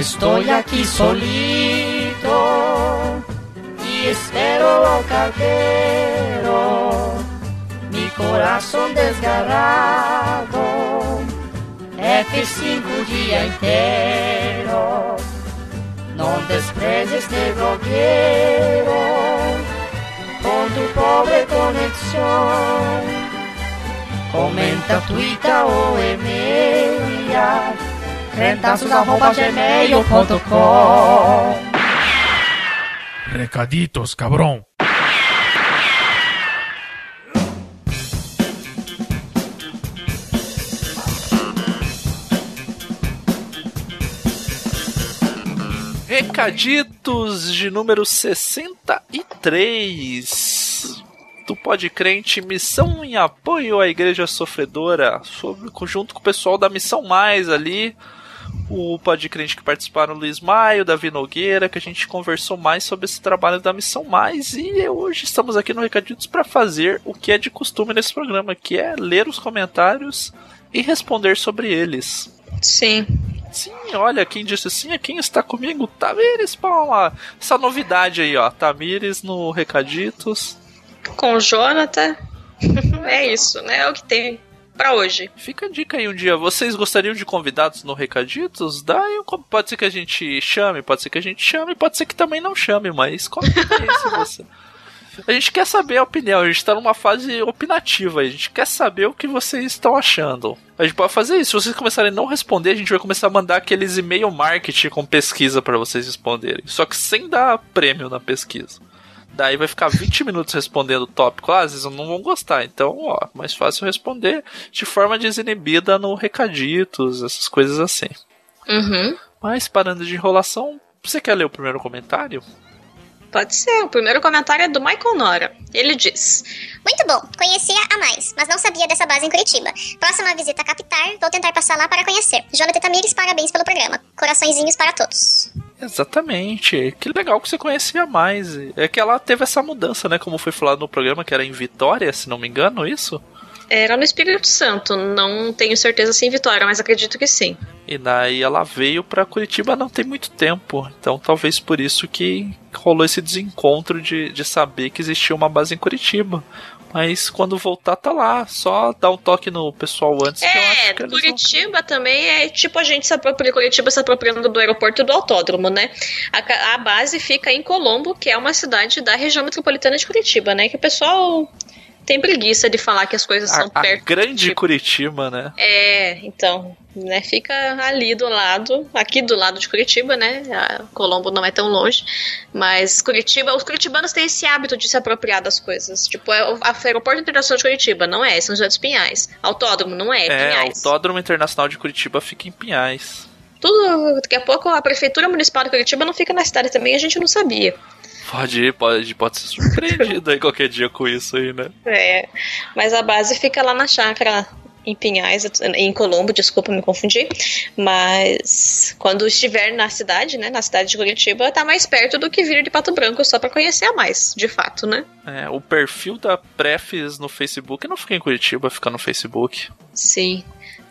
Estoy aquí solito y espero carguero, mi corazón desgarrado, F5 día entero. No desprecies te bloqueo con tu pobre conexión. Comenta, tuita o email rentaços.gmail.com Recaditos, cabrão. Recaditos de número 63 do Podcrente Missão em Apoio à Igreja Sofredora, sobre, junto com o pessoal da Missão Mais ali, o Podcrente que participaram, Luiz Maio, Davi Nogueira, que a gente conversou mais sobre esse trabalho da Missão Mais e hoje estamos aqui no Recaditos para fazer o que é de costume nesse programa, que é ler os comentários e responder sobre eles. Sim. Sim, olha, quem disse sim é quem está comigo, Tamires Palma. Essa novidade aí, ó, Tamires no Recaditos. Com o Jonathan. é isso, né? É o que tem para hoje. Fica a dica aí um dia. Vocês gostariam de convidados no Recaditos? Daí pode ser que a gente chame, pode ser que a gente chame, pode ser que também não chame, mas comenta aí se você. A gente quer saber a opinião, a gente tá numa fase opinativa, a gente quer saber o que vocês estão achando. A gente pode fazer isso. Se vocês começarem a não responder, a gente vai começar a mandar aqueles e-mail marketing com pesquisa para vocês responderem. Só que sem dar prêmio na pesquisa. Daí vai ficar 20 minutos respondendo o tópico. Ah, às vezes não vão gostar. Então, ó, mais fácil responder de forma desinibida no recaditos, essas coisas assim. Uhum. Mas parando de enrolação, você quer ler o primeiro comentário? Pode ser. O primeiro comentário é do Michael Nora. Ele diz: Muito bom, conhecia a mais, mas não sabia dessa base em Curitiba. Próxima visita a Capitar, vou tentar passar lá para conhecer. Jonathan Tamires, parabéns pelo programa. Coraçõezinhos para todos. Exatamente. Que legal que você conhecia mais. É que ela teve essa mudança, né? Como foi falado no programa, que era em Vitória, se não me engano, isso? Era no Espírito Santo. Não tenho certeza se em Vitória, mas acredito que sim. E daí ela veio para Curitiba não tem muito tempo. Então talvez por isso que rolou esse desencontro de, de saber que existia uma base em Curitiba. Mas quando voltar, tá lá. Só dá um toque no pessoal antes. É, que Curitiba vão... também é tipo a gente se apropria, Curitiba se apropriando do aeroporto e do autódromo, né? A, a base fica em Colombo, que é uma cidade da região metropolitana de Curitiba, né? Que o pessoal tem preguiça de falar que as coisas a, são perto. A grande tipo. Curitiba, né? É, então, né? Fica ali do lado, aqui do lado de Curitiba, né? A Colombo não é tão longe, mas Curitiba, os curitibanos têm esse hábito de se apropriar das coisas. Tipo, é a Aeroporto Internacional de Curitiba não é, São José dos Pinhais. Autódromo não é, é Pinhais. Autódromo Internacional de Curitiba fica em Pinhais. Tudo, daqui a pouco a Prefeitura Municipal de Curitiba não fica na cidade também, a gente não sabia. Pode ir, pode, pode ser surpreendido aí qualquer dia com isso aí, né? É, mas a base fica lá na chácara em Pinhais, em Colombo, desculpa me confundir, mas quando estiver na cidade, né, na cidade de Curitiba, tá mais perto do que vir de Pato Branco só para conhecer a mais, de fato, né? É, o perfil da Prefis no Facebook não fica em Curitiba, fica no Facebook. Sim.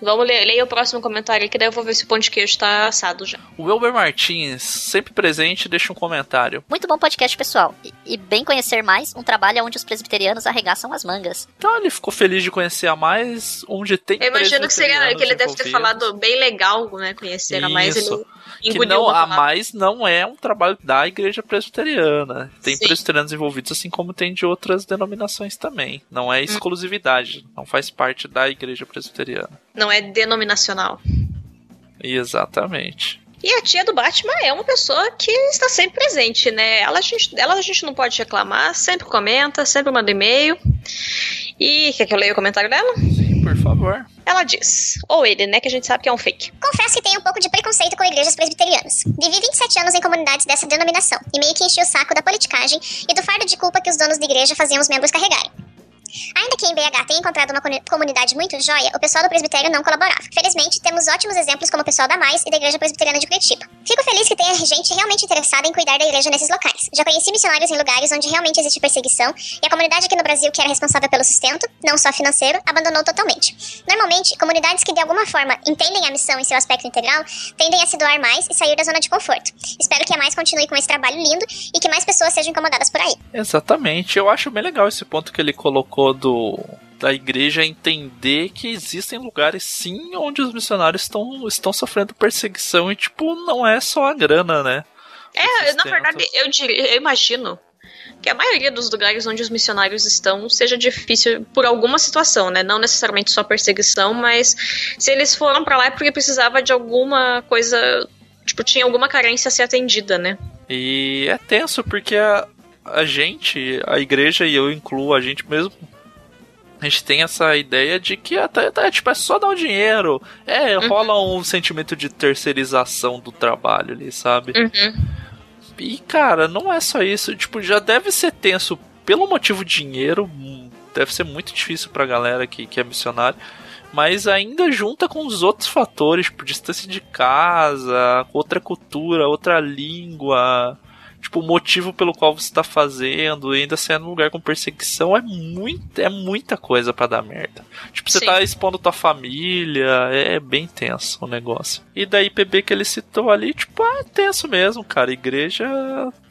Vamos ler, leia o próximo comentário aqui, daí eu vou ver se o pão de queijo tá assado já. O Wilber Martins, sempre presente, deixa um comentário. Muito bom podcast, pessoal. E, e, bem conhecer mais um trabalho onde os presbiterianos arregaçam as mangas. Então ele ficou feliz de conhecer a mais, onde tem Eu imagino que seria que ele deve ter falado bem legal, né? Conhecer Isso. a mais. Ele que não, a mais não é um trabalho da igreja presbiteriana. Tem Sim. presbiterianos envolvidos, assim como tem de outras denominações também. Não Hum. é exclusividade, não faz parte da igreja presbiteriana. Não é denominacional. Exatamente. E a tia do Batman é uma pessoa que está sempre presente, né? Ela a gente, ela a gente não pode reclamar, sempre comenta, sempre manda e-mail. E quer que eu leia o comentário dela? Por favor. Ela diz, ou ele, né, que a gente sabe que é um fake. Confesso que tenho um pouco de preconceito com igrejas presbiterianas. Vivi 27 anos em comunidades dessa denominação e meio que enchi o saco da politicagem e do fardo de culpa que os donos de igreja faziam os membros carregarem. Ainda que em BH tenha encontrado uma comunidade muito joia, o pessoal do presbitério não colaborava. Felizmente, temos ótimos exemplos como o pessoal da Mais e da Igreja Presbiteriana de Curitiba. Fico feliz que tenha gente realmente interessada em cuidar da igreja nesses locais. Já conheci missionários em lugares onde realmente existe perseguição e a comunidade aqui no Brasil, que era responsável pelo sustento, não só financeiro, abandonou totalmente. Normalmente, comunidades que de alguma forma entendem a missão em seu aspecto integral tendem a se doar mais e sair da zona de conforto. Espero que a Mais continue com esse trabalho lindo e que mais pessoas sejam incomodadas por aí. Exatamente, eu acho bem legal esse ponto que ele colocou do da igreja entender que existem lugares sim onde os missionários estão, estão sofrendo perseguição e tipo não é só a grana, né? É, na verdade, eu, diria, eu imagino que a maioria dos lugares onde os missionários estão seja difícil por alguma situação, né? Não necessariamente só perseguição, mas se eles foram para lá é porque precisava de alguma coisa, tipo, tinha alguma carência a ser atendida, né? E é tenso porque a, a gente, a igreja e eu incluo a gente mesmo a gente tem essa ideia de que até, até tipo, é só dar o dinheiro. É, uhum. rola um sentimento de terceirização do trabalho ali, sabe? Uhum. E, cara, não é só isso. Tipo, já deve ser tenso pelo motivo dinheiro. Deve ser muito difícil pra galera que, que é missionário. Mas ainda junta com os outros fatores, tipo, distância de casa, outra cultura, outra língua tipo, o motivo pelo qual você tá fazendo, ainda sendo um lugar com perseguição, é, muito, é muita coisa para dar merda. Tipo, você Sim. tá expondo tua família, é bem tenso o negócio. E da IPB que ele citou ali, tipo, ah, é tenso mesmo, cara. Igreja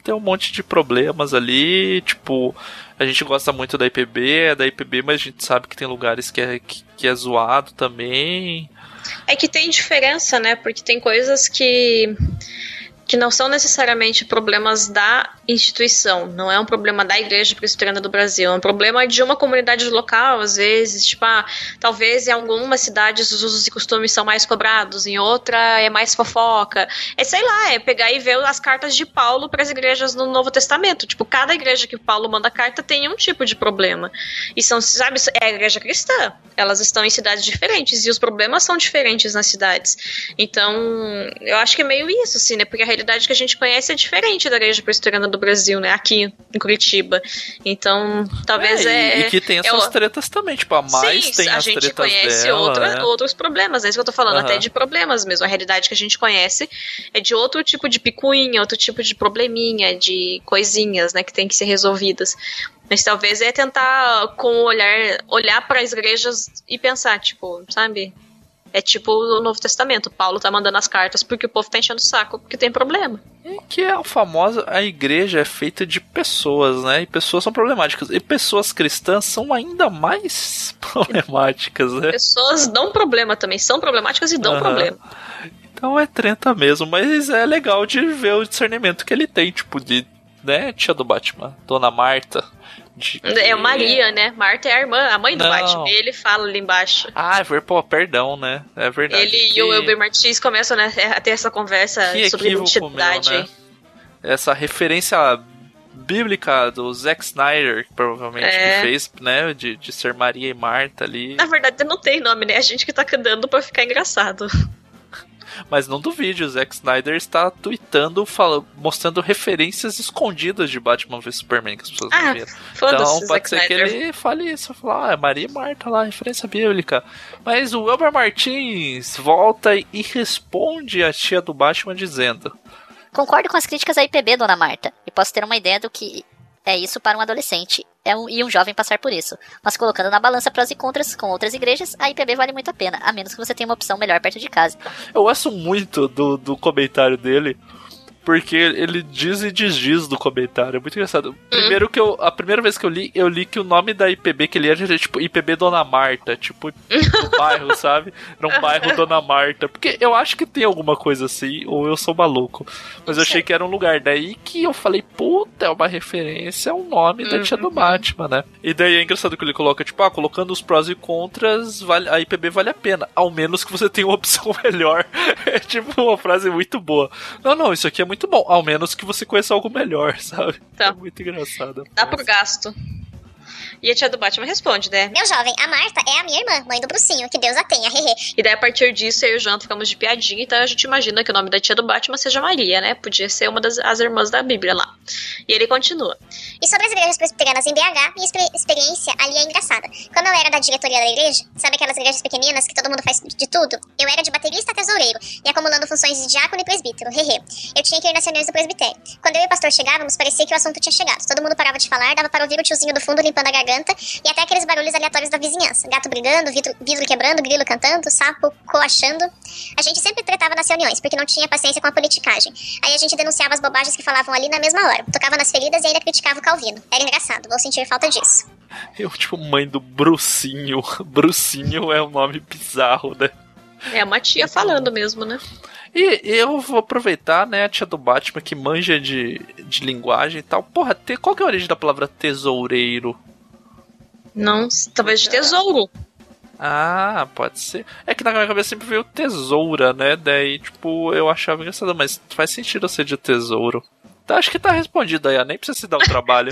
tem um monte de problemas ali, tipo, a gente gosta muito da IPB, é da IPB, mas a gente sabe que tem lugares que é, que, que é zoado também. É que tem diferença, né? Porque tem coisas que que não são necessariamente problemas da instituição, não é um problema da Igreja Presbiteriana do Brasil, é um problema de uma comunidade local, às vezes, tipo, ah, talvez em algumas cidades os usos e costumes são mais cobrados, em outra é mais fofoca. É, sei lá, é pegar e ver as cartas de Paulo para as igrejas no Novo Testamento. Tipo, cada igreja que Paulo manda carta tem um tipo de problema. E são, sabe, é a igreja cristã. Elas estão em cidades diferentes e os problemas são diferentes nas cidades. Então, eu acho que é meio isso, assim, né? Porque a realidade que a gente conhece é diferente da igreja presbiteriana do Brasil, né? Aqui em Curitiba. Então, talvez é. é e que tem essas é, tretas também, tipo, a mais sim, tem a as gente tretas conhece dela, outra, né? outros problemas, é isso que eu tô falando, uhum. até de problemas mesmo. A realidade que a gente conhece é de outro tipo de picuinha, outro tipo de probleminha, de coisinhas, né, que tem que ser resolvidas. Mas talvez é tentar com o olhar olhar para as igrejas e pensar, tipo, sabe? É tipo o Novo Testamento. Paulo tá mandando as cartas porque o povo tá enchendo o saco porque tem problema. E que é a famosa, a igreja é feita de pessoas, né? E pessoas são problemáticas. E pessoas cristãs são ainda mais problemáticas, né? Pessoas dão problema também, são problemáticas e dão uhum. problema. Então é treta mesmo, mas é legal de ver o discernimento que ele tem, tipo, de, né, tia do Batman, Dona Marta, de... É Maria, né? Marta é a irmã, a mãe do Não. Batman. Ele fala ali embaixo. Ah, é pô, perdão, né? É verdade. Ele que... e o Elber Martins começam né, a ter essa conversa que sobre identidade. Meu, né? Essa referência bíblica do Zack Snyder, que provavelmente é. que fez, né? De, de ser Maria e Marta ali. Na verdade, não tem nome, né? A gente que tá dando pra ficar engraçado. Mas não duvide, o Zack Snyder está tweetando, fala, mostrando referências escondidas de Batman vs Superman que as pessoas ah, não viram. Então pode ser Snyder. que ele fale isso, falar, ah, é Maria e Marta lá, referência bíblica. Mas o Elber Martins volta e responde a tia do Batman dizendo. Concordo com as críticas à IPB, dona Marta, e posso ter uma ideia do que é isso para um adolescente é um, e um jovem passar por isso. Mas colocando na balança prós e contras com outras igrejas, a IPB vale muito a pena, a menos que você tenha uma opção melhor perto de casa. Eu gosto muito do, do comentário dele, porque ele diz e desdiz do comentário. É muito engraçado. Primeiro que eu. A primeira vez que eu li, eu li que o nome da IPB que ele era, era tipo IPB Dona Marta. Tipo, no bairro, sabe? Era um bairro Dona Marta. Porque eu acho que tem alguma coisa assim, ou eu sou maluco. Mas eu achei que era um lugar. Daí que eu falei, puta, é uma referência ao nome da tia do uhum. Batman, né? E daí é engraçado que ele coloca, tipo, ah, colocando os prós e contras, vale, a IPB vale a pena. Ao menos que você tenha uma opção melhor. É tipo uma frase muito boa. Não, não, isso aqui é muito bom, ao menos que você conheça algo melhor, sabe? Tá. É muito engraçado. Dá pro gasto. E a tia do Batman responde, né? Meu jovem, a Marta é a minha irmã, mãe do Brucinho, que Deus a tenha, hehe. E daí, a partir disso, eu e o Jonathan ficamos de piadinha, então a gente imagina que o nome da tia do Batman seja Maria, né? Podia ser uma das as irmãs da Bíblia lá. E ele continua. E sobre as igrejas presbiterianas em BH, minha exper- experiência ali é engraçada. Quando eu era da diretoria da igreja, sabe aquelas igrejas pequeninas que todo mundo faz de tudo? Eu era de baterista a tesoureiro e acumulando funções de diácono e presbítero, hehe. Eu tinha que ir nas reuniões do presbitério. Quando eu e o pastor chegávamos, parecia que o assunto tinha chegado. Todo mundo parava de falar, dava para ouvir o tiozinho do fundo limpando a garganta e até aqueles barulhos aleatórios da vizinhança. Gato brigando, vidro, vidro quebrando, grilo cantando, sapo coachando. A gente sempre tretava nas reuniões, porque não tinha paciência com a politicagem. Aí a gente denunciava as bobagens que falavam ali na mesma hora. Tocava nas feridas e ainda criticava o Calvino. Era engraçado, vou sentir falta disso. Eu, tipo, mãe do Brucinho. Brucinho é um nome bizarro, né? É uma tia falando mesmo, né? E eu vou aproveitar, né, a tia do Batman que manja de, de linguagem e tal. Porra, te, qual que é a origem da palavra tesoureiro? Não, talvez de tesouro. Ah, pode ser. É que na minha cabeça sempre veio tesoura, né? Daí, tipo, eu achava engraçado, mas faz sentido ser de tesouro. Tá, acho que tá respondido aí, ó, nem precisa se dar o trabalho.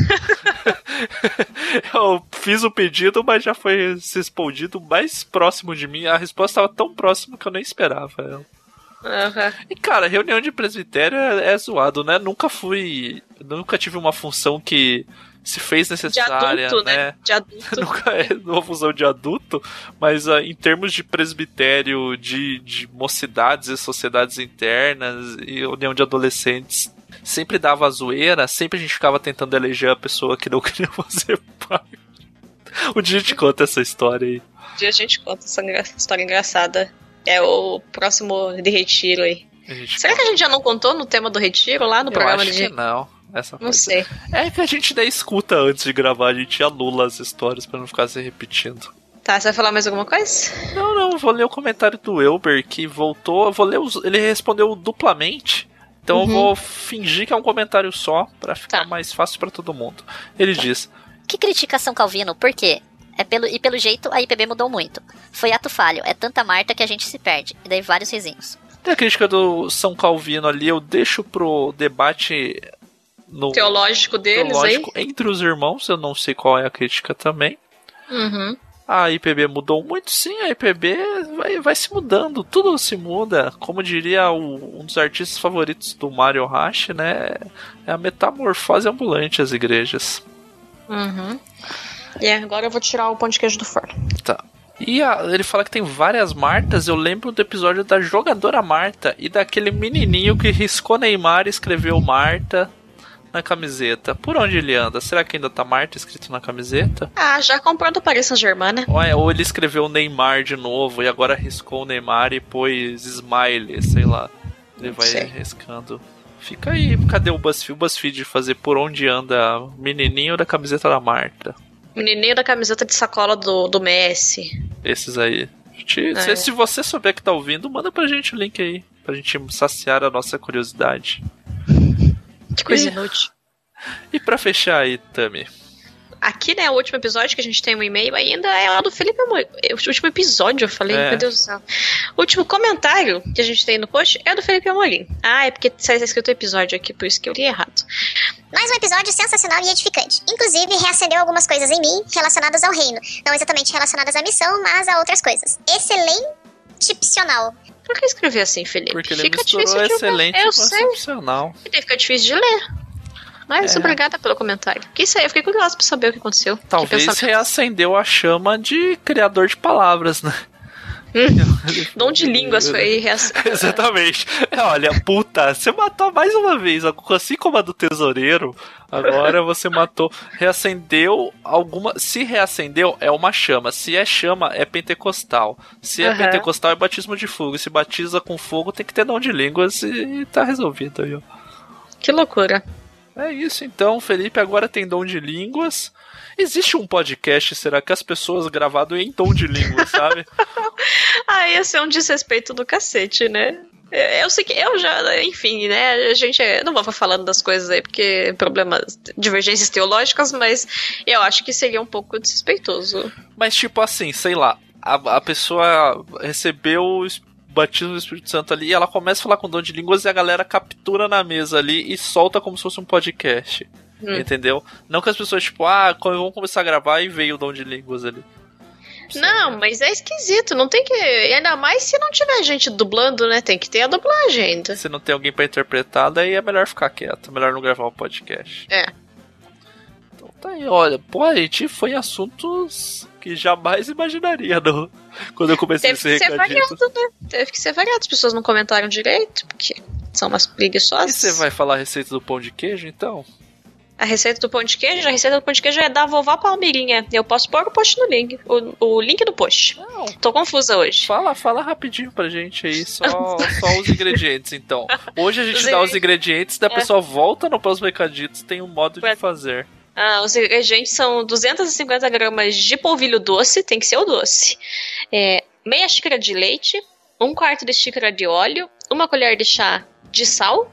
eu fiz o pedido, mas já foi respondido mais próximo de mim. A resposta estava tão próxima que eu nem esperava. Aham. E cara, reunião de presbitério é, é zoado, né? Nunca fui. Nunca tive uma função que se fez De necessária, adulto, né? né? De adulto. Nunca é uma função de adulto, mas ah, em termos de presbitério, de, de mocidades e sociedades internas e união de adolescentes, sempre dava zoeira, sempre a gente ficava tentando eleger a pessoa que não queria fazer parte. Um dia a gente conta essa história aí. Um dia a gente conta essa história engraçada. É o próximo de retiro aí. Será que a gente já não contou no tema do retiro lá no Eu programa acho de. que não. Essa Não coisa- sei. É que a gente daí escuta antes de gravar, a gente anula as histórias pra não ficar se repetindo. Tá, você vai falar mais alguma coisa? Não, não, vou ler o comentário do Elber que voltou. Eu vou ler os, ele respondeu duplamente. Então eu vou fingir que é um comentário só pra ficar Uhum. Tá. mais fácil pra todo mundo. Ele diz: Que critica São Calvino? Por quê? É pelo, e pelo jeito a IPB mudou muito. Foi ato falho, é tanta Marta que a gente se perde. E daí vários risinhos. Tem a crítica do São Calvino ali, eu deixo pro debate no Teológico deles teológico entre os irmãos. Eu não sei qual é a crítica também. aí? Uhum. A IPB mudou muito, sim, a IPB vai, vai se mudando, tudo se muda. Como diria o- um dos artistas favoritos do Mario Hash, né? É a metamorfose ambulante as igrejas. Uhum. E agora eu vou tirar o pão de queijo do forno. Tá. E a- ele fala que tem várias Martas. Eu lembro do episódio da jogadora Marta e daquele menininho que riscou Neymar e escreveu Marta na camiseta. Por onde ele anda? Será que ainda tá Marta escrito na camiseta? Ah, já comprou do Paris Saint-Germain, né? Ou, é- ou ele escreveu Neymar de novo e agora riscou o Neymar e pôs Smiley, sei lá. Ele vai sei. riscando. Fica aí, cadê o BuzzFeed? O BuzzFeed fazer por onde anda o menininho da camiseta da Marta. Menininho da camiseta de sacola do, do Messi. Esses aí. Te- É. se, se você souber que tá ouvindo, manda pra gente o link aí. Pra gente saciar a nossa curiosidade. Que coisa Ih. inútil. E pra fechar aí, Tami. Aqui, né, o último episódio que a gente tem um e-mail ainda é lá do Felipe Amor. O último episódio, eu falei, É. meu Deus do céu. O último comentário que a gente tem no post é do Felipe Amorim. Ah, é porque está escrito episódio aqui, por isso que eu li errado. Mais um episódio sensacional e edificante. Inclusive, reacendeu algumas coisas em mim relacionadas ao reino. Não exatamente relacionadas à missão, mas a outras coisas. Excelente Por que escrever assim, Felipe? Porque ele fica misturou excelente com excepcional. e fica difícil de ler. Mas É. obrigada pelo comentário. Que isso aí, eu fiquei curiosa pra saber o que aconteceu. Que Talvez pensamento. reacendeu a chama de criador de palavras, né? Dom de línguas foi reac... Exatamente. Olha, puta, você matou mais uma vez, assim como a do tesoureiro. Agora você matou, reacendeu alguma. Se reacendeu, é uma chama. Se é chama, é pentecostal. Se é Aham. pentecostal, é batismo de fogo. Se batiza com fogo, tem que ter dom de línguas e tá resolvido aí, ó. Que loucura. É isso então, Felipe agora tem dom de línguas. Existe um podcast, será que as pessoas gravado em dom de línguas, sabe? Ah, ia ser um desrespeito do cacete, né? Eu sei que eu já, enfim, né? A gente é, não vou falando das coisas aí porque problemas, divergências teológicas, mas eu acho que seria um pouco desrespeitoso. Mas tipo assim, sei lá, a, a pessoa recebeu batismo do Espírito Santo ali e ela começa a falar com dom de línguas e a galera captura na mesa ali e solta como se fosse um podcast. Hum. Entendeu? Não que as pessoas, tipo, ah, vão começar a gravar e veio o dom de línguas ali. Não, mas é esquisito, não tem que. Ainda mais se não tiver gente dublando, né? Tem que ter a dublagem ainda. Se não tem alguém pra interpretar, daí é melhor ficar quieto, melhor não gravar o podcast. É. Então tá aí, olha, pô, a gente foi em assuntos que jamais imaginaria no... quando eu comecei Teve esse que ser recadito. variado, né? Teve que ser variado. As pessoas não comentaram direito, porque são umas E preguiçosas. você vai falar a receita do pão de queijo, então? A receita do pão de queijo, a receita do pão de queijo é da vovó Palmeirinha. Eu posso pôr o post no link. O, o link do post. Não, Tô confusa hoje. Fala, fala rapidinho pra gente aí, só, só os ingredientes, então. Hoje a gente Os dá os ingredientes, da É. pessoa volta no próximo recaditos, tem um modo de Pra- fazer. Ah, os ingredientes são 250 gramas de polvilho doce, tem que ser o doce. É, meia xícara de leite, um quarto de xícara de óleo, uma colher de chá de sal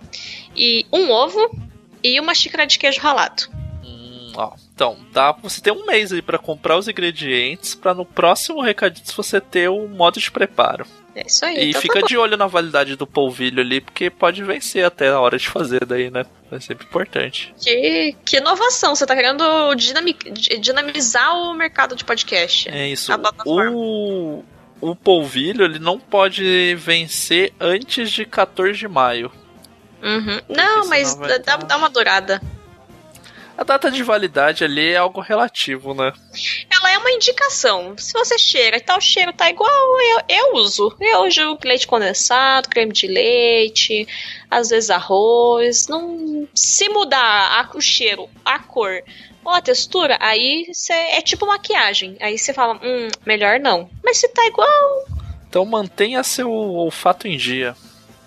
e um ovo e uma xícara de queijo ralado. Hum, ó, então, dá, você tem um mês aí pra comprar os ingredientes, pra no próximo recaditos você ter o modo de preparo. É isso aí. E então fica tá de olho na validade do polvilho ali, porque pode vencer até a hora de fazer daí, né? É sempre importante. Que, que inovação, você tá querendo dinami- di- dinamizar o mercado de podcast. É isso. O, o polvilho, ele não pode vencer antes de 14 de maio. Uhum. Não, mas dá, tá- dá uma durada. A data de validade ali é algo relativo, né? Ela é uma indicação. Se você cheira e tal, o cheiro tá igual, eu, eu uso. Eu uso leite condensado, creme de leite, às vezes arroz. Não, se mudar a- o cheiro, a cor ou a textura, aí cê, é tipo maquiagem. Aí você fala, hum, melhor não. Mas se tá igual, Então mantenha seu olfato em dia.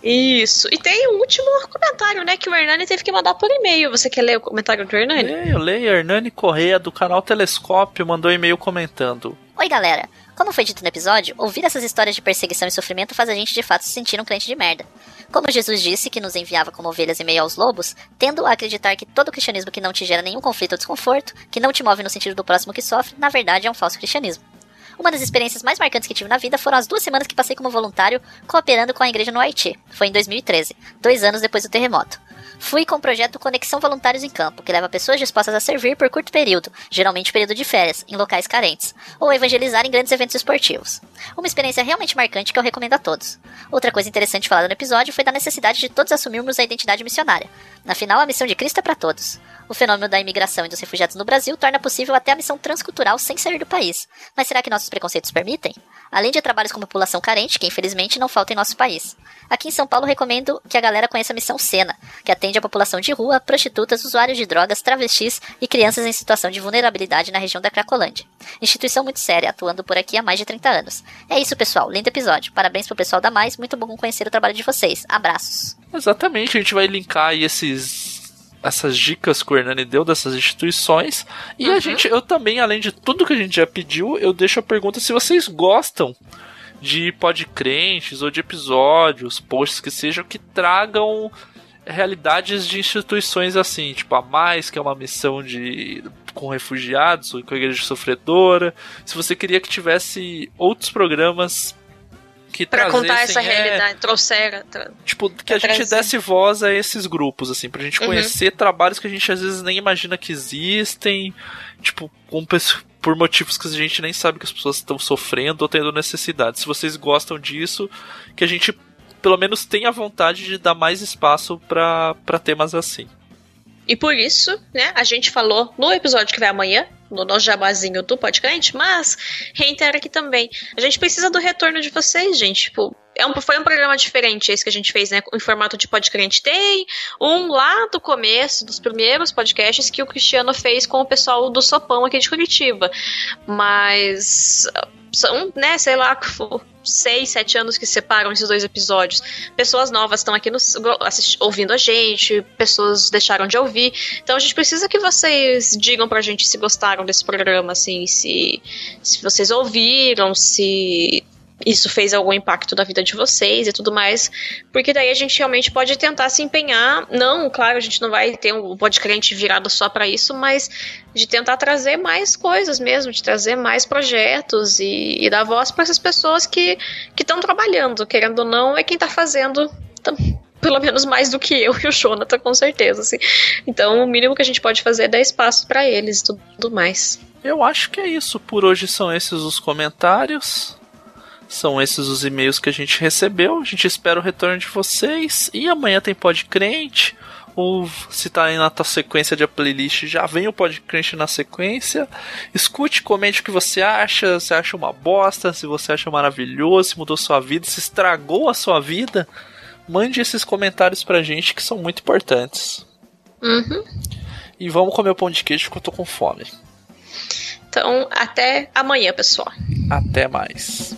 Isso. E tem um último comentário, né, que o Hernani teve que mandar por e-mail. Você quer ler o comentário do Hernani? Leio, leio. Hernani Correia, do canal Telescópio, mandou e-mail comentando. Oi, galera. Como foi dito no episódio, ouvir essas histórias de perseguição e sofrimento faz a gente de fato se sentir um crente de merda. Como Jesus disse que nos enviava como ovelhas em meio aos lobos, tendo a acreditar que todo cristianismo que não te gera nenhum conflito ou desconforto, que não te move no sentido do próximo que sofre, na verdade é um falso cristianismo. Uma das experiências mais marcantes que tive na vida foram as duas semanas que passei como voluntário cooperando com a igreja no Haiti. Foi em 2013, dois anos depois do terremoto. Fui com o projeto Conexão Voluntários em Campo, que leva pessoas dispostas a servir por curto período, geralmente período de férias, em locais carentes, ou evangelizar em grandes eventos esportivos. Uma experiência realmente marcante que eu recomendo a todos. Outra coisa interessante falada no episódio foi da necessidade de todos assumirmos a identidade missionária. Afinal, a missão de Cristo é para todos. O fenômeno da imigração e dos refugiados no Brasil torna possível até a missão transcultural sem sair do país. Mas será que nossos preconceitos permitem? Além de trabalhos com população carente, que infelizmente não falta em nosso país. Aqui em São Paulo recomendo que a galera conheça a Missão Sena, que atende a população de rua, prostitutas, usuários de drogas, travestis e crianças em situação de vulnerabilidade na região da Cracolândia. Instituição muito séria, atuando por aqui há mais de 30 anos. É isso, pessoal. Lindo episódio. Parabéns pro pessoal da Mais. Muito bom conhecer o trabalho de vocês. Abraços. Exatamente, a gente vai linkar aí esses essas dicas que o Hernani deu dessas instituições. E a gente, eu também, além de tudo que a gente já pediu, eu deixo a pergunta se vocês gostam de podcrentes ou de episódios, posts que sejam que tragam realidades de instituições assim, tipo a mais, que é uma missão de com refugiados ou com a igreja sofredora. Se você queria que tivesse outros programas que Pra contar essa é, realidade, trouxeram. tra- Tipo, que a gente desse voz a esses grupos, assim, pra gente Uhum. conhecer trabalhos que a gente às vezes nem imagina que existem, tipo, com pesso- por motivos que a gente nem sabe que as pessoas estão sofrendo ou tendo necessidade. Se vocês gostam disso, que a gente pelo menos tenha vontade de dar mais espaço pra pra temas assim. E por isso, né, a gente falou no episódio que vai amanhã, no nosso jabazinho do podcast, mas reitero aqui também. A gente precisa do retorno de vocês, gente. Tipo, é um, foi um programa diferente esse que a gente fez, né? Em formato de podcast. Tem um lá do começo, dos primeiros podcasts, que o Cristiano fez com o pessoal do Sopão aqui de Curitiba. Mas são, né, sei lá, seis, sete anos que separam esses dois episódios. Pessoas novas estão aqui nos, assisti- ouvindo a gente, pessoas deixaram de ouvir. Então a gente precisa que vocês digam pra gente se gostaram desse programa, assim, se, se vocês ouviram, se isso fez algum impacto na vida de vocês e tudo mais, porque daí a gente realmente pode tentar se empenhar. Não, claro, a gente não vai ter um podcast virado só pra isso, mas de tentar trazer mais coisas mesmo, de trazer mais projetos e, e dar voz para essas pessoas que estão trabalhando, querendo ou não, é quem tá fazendo pelo menos mais do que eu e o Jonathan, com certeza, assim. Então, o mínimo que a gente pode fazer é dar espaço para eles e tudo mais. Eu acho que é isso. Por hoje são esses os comentários. São esses os e-mails que a gente recebeu. A gente espera o retorno de vocês. E amanhã tem Pod Crente. Ou se tá aí na tua sequência de playlist, já vem o Pod Crente na sequência. Escute, comente o que você acha. Se acha uma bosta, se você acha maravilhoso, se mudou sua vida, se estragou a sua vida. Mande esses comentários pra gente que são muito importantes. Uhum. E vamos comer o pão de queijo que eu tô com fome. Então, até amanhã, pessoal. Até mais.